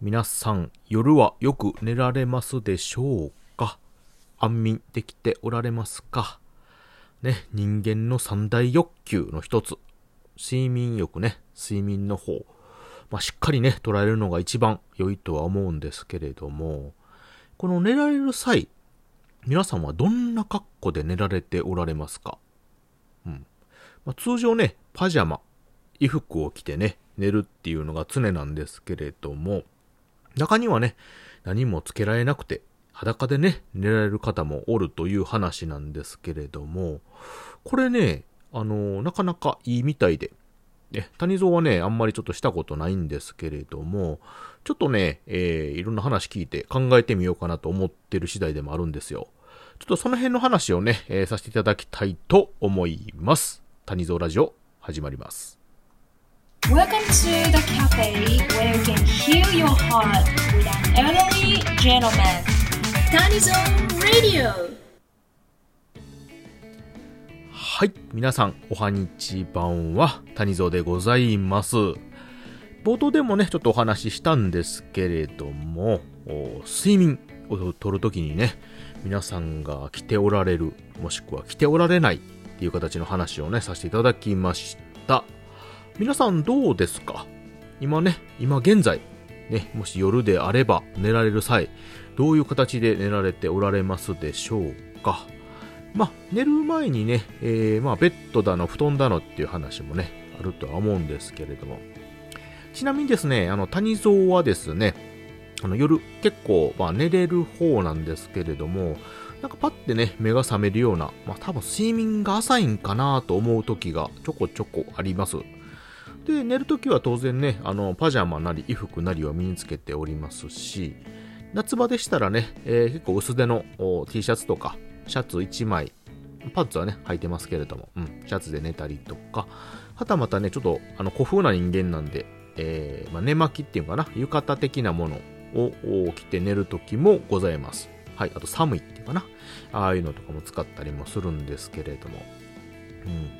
皆さん、夜はよく寝られますでしょうか？安眠できておられますか？ね、人間の三大欲求の一つ。睡眠欲ね、睡眠の方。まあ、しっかりね、捉えるのが一番良いとは思うんですけれども、この寝られる際、皆さんはどんな格好で寝られておられますか？うん。まあ、通常ね、パジャマ、衣服を着てね、寝るっていうのが常なんですけれども、中にはね、何もつけられなくて、裸でね、寝られる方もおるという話なんですけれども、これね、あの、なかなかいいみたいで、ね、谷蔵はね、あんまりちょっとしたことないんですけれども、ちょっとね、えー、いろんな話聞いて考えてみようかなと思ってる次第でもあるんですよ。ちょっとその辺の話をね、えー、させていただきたいと思います。谷蔵ラジオ、始まります。Welcome to the cafe where you can heal your heart with an elderly gentleman. Tanizon Radio! はい。皆さん、おはにちばんは、谷蔵でございます。冒頭でもね、ちょっとお話ししたんですけれども、睡眠をとるときにね、皆さんが来ておられる、もしくは来ておられないっていう形の話をね、させていただきました。皆さんどうですか？今ね、今現在、ね、もし夜であれば寝られる際、どういう形で寝られておられますでしょうか？まあ、寝る前にね、えー、まあ、ベッドだの、布団だのっていう話もね、あるとは思うんですけれども。ちなみにですね、あの、谷蔵はですね、あの、夜結構、まあ、寝れる方なんですけれども、なんかパッてね、目が覚めるような、まあ多分睡眠が浅いんかなと思う時がちょこちょこあります。で、寝るときは当然ね、あの、パジャマなり衣服なりを身につけておりますし、夏場でしたらね、えー、結構薄手の T シャツとか、シャツ1枚、パンツはね、履いてますけれども、うん、シャツで寝たりとか、はたまたね、ちょっと、あの、古風な人間なんで、えー、まあ、寝巻きっていうかな、浴衣的なものを着て寝るときもございます。はい、あと寒いっていうかな、ああいうのとかも使ったりもするんですけれども、うん。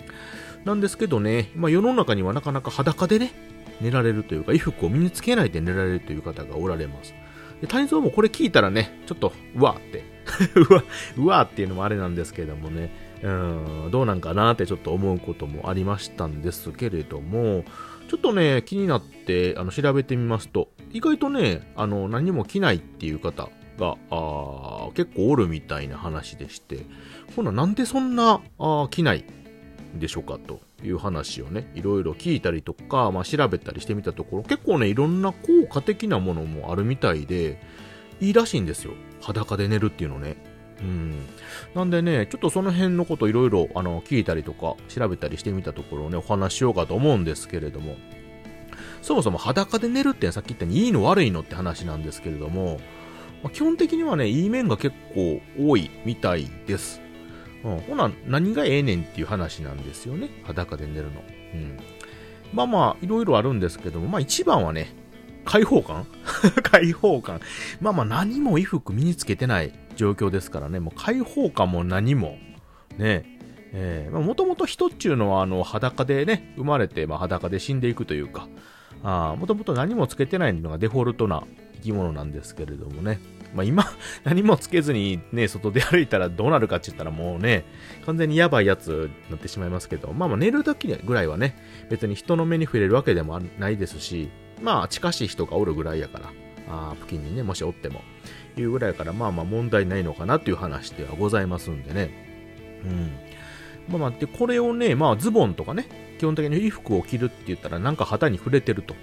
なんですけどね、まあ、世の中にはなかなか裸でね、寝られるというか、衣服を身につけないで寝られるという方がおられます。で谷蔵もこれ聞いたらね、ちょっと、うわーって、うわ、うわーっていうのもあれなんですけどもね、うん、どうなんかなってちょっと思うこともありましたんですけれども、ちょっとね、気になって、あの、調べてみますと、意外とね、あの、何も着ないっていう方が、あ結構おるみたいな話でして、ほな、なんでそんな、あ着ないでしょうかという話をね、いろいろ聞いたりとか、まあ、調べたりしてみたところ、結構ね、いろんな効果的なものもあるみたいで、いいらしいんですよ。裸で寝るっていうのね。うん。なんでね、ちょっとその辺のこといろいろ、あの、聞いたりとか、調べたりしてみたところをね、お話ししようかと思うんですけれども、そもそも裸で寝るってさっき言ったようにいいの悪いのって話なんですけれども、ま、基本的にはね、いい面が結構多いみたいです。うん、ほな、何がええねんっていう話なんですよね。裸で寝るの。うん。まあまあ、いろいろあるんですけども、まあ一番はね、開放感。開放感。まあまあ何も衣服身につけてない状況ですからね、もう開放感も何も、ね、えー、もともと人っていうのはあの裸でね、生まれて、まあ、裸で死んでいくというか、もともと何もつけてないのがデフォルトな生き物なんですけれどもね、まあ、今、何もつけずにね、外で歩いたらどうなるかって言ったらもうね、完全にやばいやつになってしまいますけど、まあまあ寝る時ぐらいはね、別に人の目に触れるわけでもないですし、まあ近しい人がおるぐらいやから、あ付近にね、もしおっても、いうぐらいから、まあまあ問題ないのかなっていう話ではございますんでね。うん。まあまあ、で、これをね、まあズボンとかね、基本的に衣服を着るって言ったらなんか旗に触れてると。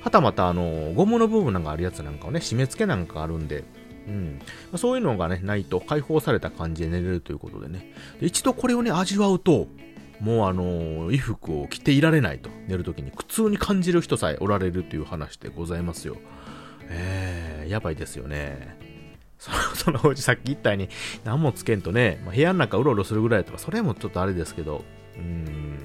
はたまたあの、ゴムの部分なんかあるやつなんかをね、締め付けなんかあるんで、うん。ま、そういうのがね、ないと解放された感じで寝れるということでね。で一度これをね、味わうと、もうあのー、衣服を着ていられないと。寝るときに苦痛に感じる人さえおられるという話でございますよ。えー、やばいですよね。その、そのうちさっき言ったように、何もつけんとね、まあ、部屋の中うろうろするぐらいとか、それもちょっとあれですけど、うーん、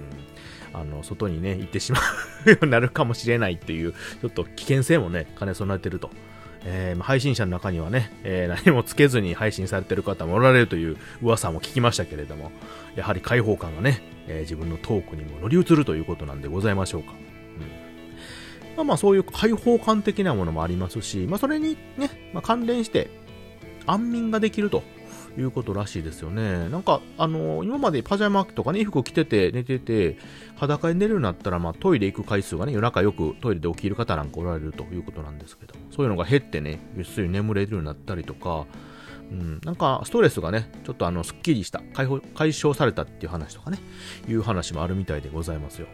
あの、外にね、行ってしまうようになるかもしれないっていう、ちょっと危険性もね、兼ね備えてると。えー、配信者の中にはね、えー、何もつけずに配信されてる方もおられるという噂も聞きましたけれども、やはり開放感がね、えー、自分のトークにも乗り移るということなんでございましょうか。うん、まあまあそういう開放感的なものもありますし、まあそれにね、まあ、関連して安眠ができるということらしいですよね。なんか、あの今までパジャマとかね、衣服着てて寝てて、裸で寝るようになったら、まあトイレ行く回数がね、夜中よくトイレで起きる方なんかおられるということなんですけど、そういうのが減ってね、ぐっすり眠れるようになったりとか、うん、なんかストレスがね、ちょっとあの、すっきりした、解放、解消されたっていう話とかね、いう話もあるみたいでございますよ。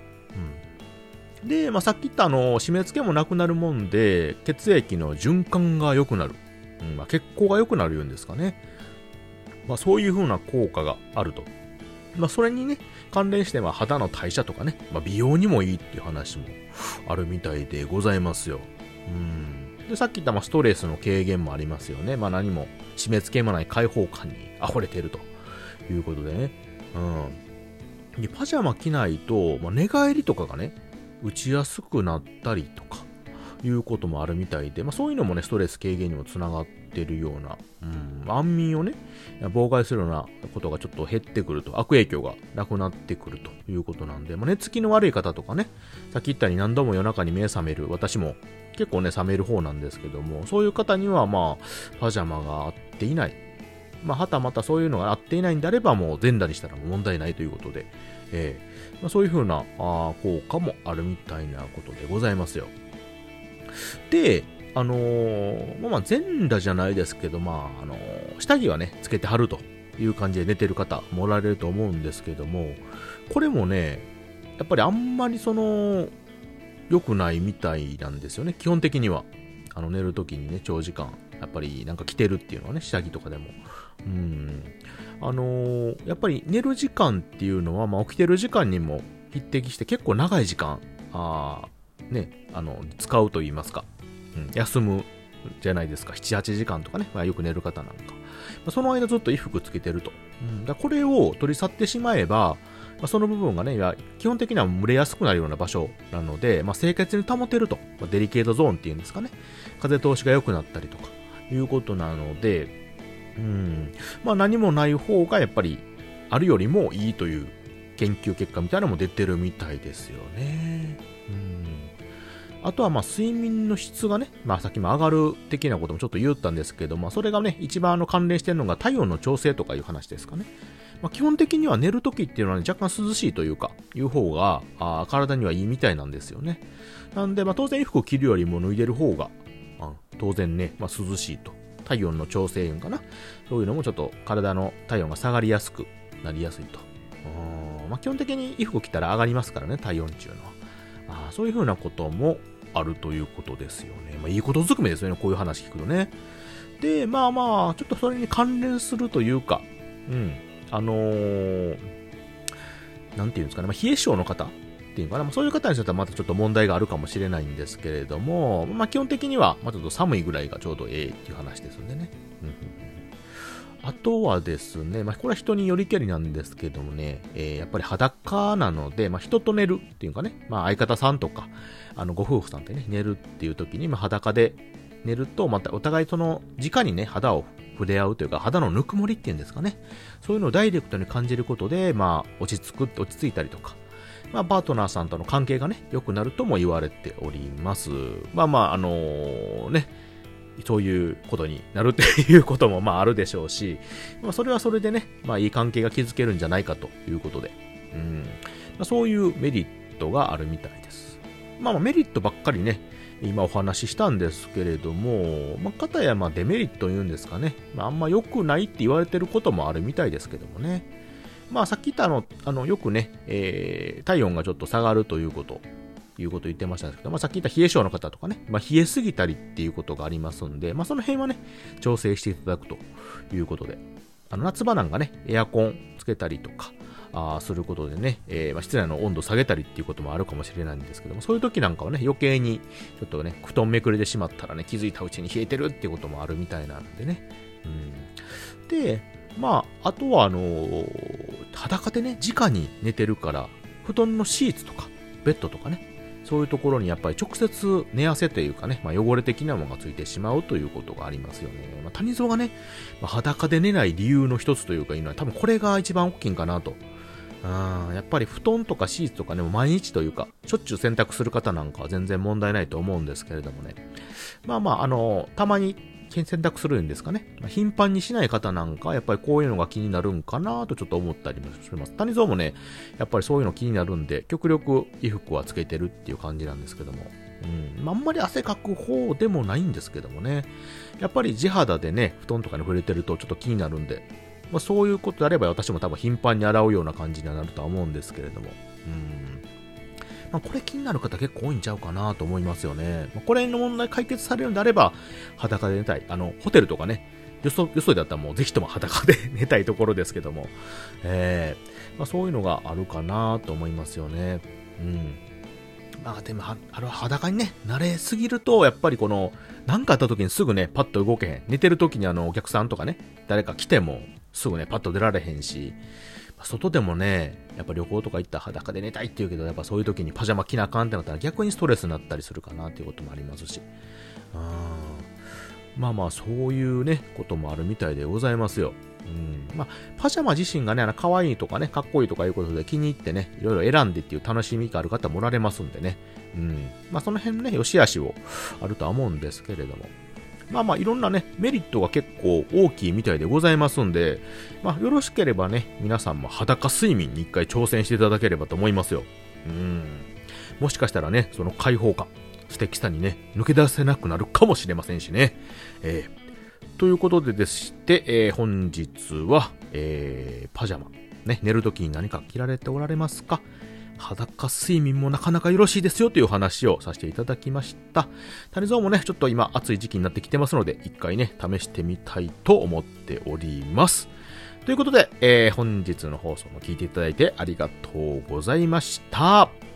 うん。で、まあ、さっき言ったあの、締め付けもなくなるもんで、血液の循環が良くなる。うん、まあ、血行が良くなるようんですかね。まあ、そういう風な効果があると。まあ、それにね、関連しては肌の代謝とかね、まあ、美容にもいいっていう話もあるみたいでございますよ。うん。で、さっき言ったまストレスの軽減もありますよね。まあ、何も締め付けもない開放感に溢れてるということでね。うん。で、パジャマ着ないと、まあ、寝返りとかがね、打ちやすくなったりとか、いうこともあるみたいで、まあ、そういうのもね、ストレス軽減にもつながってるような、うん、安眠をね、妨害するようなことがちょっと減ってくると、悪影響がなくなってくるということなんで、まあ、寝つきの悪い方とかね、さっき言ったように何度も夜中に目覚める、私も結構ね、覚める方なんですけども、そういう方にはまあ、パジャマが合っていない。まあ、はたまたそういうのが合っていないんであれば、もう全裸にしたら問題ないということで、えーまあ、そういう風なあ効果もあるみたいなことでございますよ。で、あのー、まあ全裸じゃないですけど、まあ、あのー、下着はね、つけてはるという感じで寝てる方もおられると思うんですけども、これもね、やっぱりあんまりその、良くないみたいなんですよね、基本的には。あの、寝るときにね、長時間、やっぱりなんか着てるっていうのはね、下着とかでも。うん。あのー、やっぱり寝る時間っていうのは、まあ起きてる時間にも匹敵して結構長い時間、あね、あの、使うと言いますか、うん、休むじゃないですか。7、8時間とかね、まあ、よく寝る方なんか。まあ、その間ずっと衣服つけてると。うん、だこれを取り去ってしまえば、まあ、その部分がね、基本的には蒸れやすくなるような場所なので、まあ、清潔に保てると。まあ、デリケートゾーンっていうんですかね。風通しが良くなったりとか、いうことなので、うん、まあ何もない方がやっぱりあるよりもいいという研究結果みたいなのも出てるみたいですよね。あとはまあ睡眠の質がね、まあさっきも上がる的なこともちょっと言ったんですけど、まあそれがね、一番あの関連してるのが体温の調整とかいう話ですかね。まあ基本的には寝るときっていうのは、ね、若干涼しいというか、いう方があ体にはいいみたいなんですよね。なんでまあ当然衣服を着るよりも脱いでる方が、あ当然ね、まあ涼しいと。体温の調整運かな。そういうのもちょっと体の体温が下がりやすくなりやすいと。まあ基本的に衣服着たら上がりますからね、体温っていうのは。あそういうふうなこともあるということですよね。まあ、いいことずくめですよね、こういう話聞くとね。で、まあまあ、ちょっとそれに関連するというか、うん、あのー、なんていうんですかね、まあ、冷え性の方っていうかな、まあ、そういう方にとってはまたちょっと問題があるかもしれないんですけれども、まあ、基本的には、まあ、ちょっと寒いぐらいがちょうどええっていう話ですんでね。うんあとはですね、まあ、これは人によりけりなんですけどもね、えー、やっぱり裸なので、まあ、人と寝るっていうかね、まあ、相方さんとか、あの、ご夫婦さんってね、寝るっていう時に、まあ、裸で寝ると、またお互いその、直にね、肌を触れ合うというか、肌のぬくもりっていうんですかね。そういうのをダイレクトに感じることで、まあ、落ち着く、落ち着いたりとか、まあ、パートナーさんとの関係がね、良くなるとも言われております。まあまあ、あのー、ね、そういうことになるっていうこともまああるでしょうし、まあ、それはそれでね、まあいい関係が築けるんじゃないかということで、うんまあ、そういうメリットがあるみたいです。まあメリットばっかりね、今お話ししたんですけれども、まあ、かやまあデメリット言うんですかね、まあ、あんま良くないって言われてることもあるみたいですけどもね。まあさっき言ったあの、あのよくね、えー、体温がちょっと下がるというこということを言ってましたけど、まあ、さっき言った冷え性の方とかね、まあ、冷えすぎたりっていうことがありますんで、まあ、その辺はね、調整していただくということで、あの夏場なんかね、エアコンつけたりとか、あすることでね、えー、まあ、室内の温度下げたりっていうこともあるかもしれないんですけども、そういう時なんかはね、余計にちょっとね、布団めくれてしまったらね、気づいたうちに冷えてるっていうこともあるみたいなんでね。うん、で、まあ、あとはあのー、裸でね、直に寝てるから、布団のシーツとか、ベッドとかね、そういうところにやっぱり直接寝汗というかね、まあ、汚れ的なものがついてしまうということがありますよね。まあ、谷蔵がね、まあ、裸で寝ない理由の一つというかいうのは多分これが一番大きいんかなとうん、やっぱり布団とかシーツとかね、毎日というか、しょっちゅう洗濯する方なんかは全然問題ないと思うんですけれどもね。まあまあ、あの、たまに洗濯するんですかね。頻繁にしない方なんか、やっぱりこういうのが気になるんかなとちょっと思ったりもします。谷蔵もね、やっぱりそういうの気になるんで、極力衣服はつけてるっていう感じなんですけども。うん。あ、あんまり汗かく方でもないんですけどもね。やっぱり地肌でね、布団とかに触れてるとちょっと気になるんで、まあ、そういうことであれば私も多分頻繁に洗うような感じにはなるとは思うんですけれども。うん。まあ、これ気になる方結構多いんちゃうかなと思いますよね。まあ、これの問題解決されるんであれば、裸で寝たい。あの、ホテルとかね、よそ、よそだったらもうぜひとも裸で 寝たいところですけども、えーまあ、そういうのがあるかなと思いますよね。うん。まあでも、はあの裸にね、慣れすぎると、やっぱりこの、なんかあった時にすぐね、パッと動けへん。寝てる時にあの、お客さんとかね、誰か来ても、すぐね、パッと出られへんし、外でもね、やっぱ旅行とか行ったら裸で寝たいって言うけど、やっぱそういう時にパジャマ着なあかんってなったら逆にストレスになったりするかなっていうこともありますし。うんまあまあ、そういうね、こともあるみたいでございますよ。うん。まあ、パジャマ自身がね、あの、可愛いとかね、かっこいいとかいうことで気に入ってね、いろいろ選んでっていう楽しみがある方もおられますんでね。うん。まあ、その辺ね、良し悪しをあるとは思うんですけれども。まあまあ、いろんなね、メリットが結構大きいみたいでございますんで、まあ、よろしければね、皆さんも裸睡眠に一回挑戦していただければと思いますよ。うん。もしかしたらね、その解放感、素敵さにね、抜け出せなくなるかもしれませんしね。えーということででして、えー本日は、えーパジャマ、ね、寝るときに何か着られておられますか？裸睡眠もなかなかよろしいですよという話をさせていただきました。谷蔵もね、ちょっと今暑い時期になってきてますので、一回ね、試してみたいと思っております。ということで、えー本日の放送も聞いていただいてありがとうございました。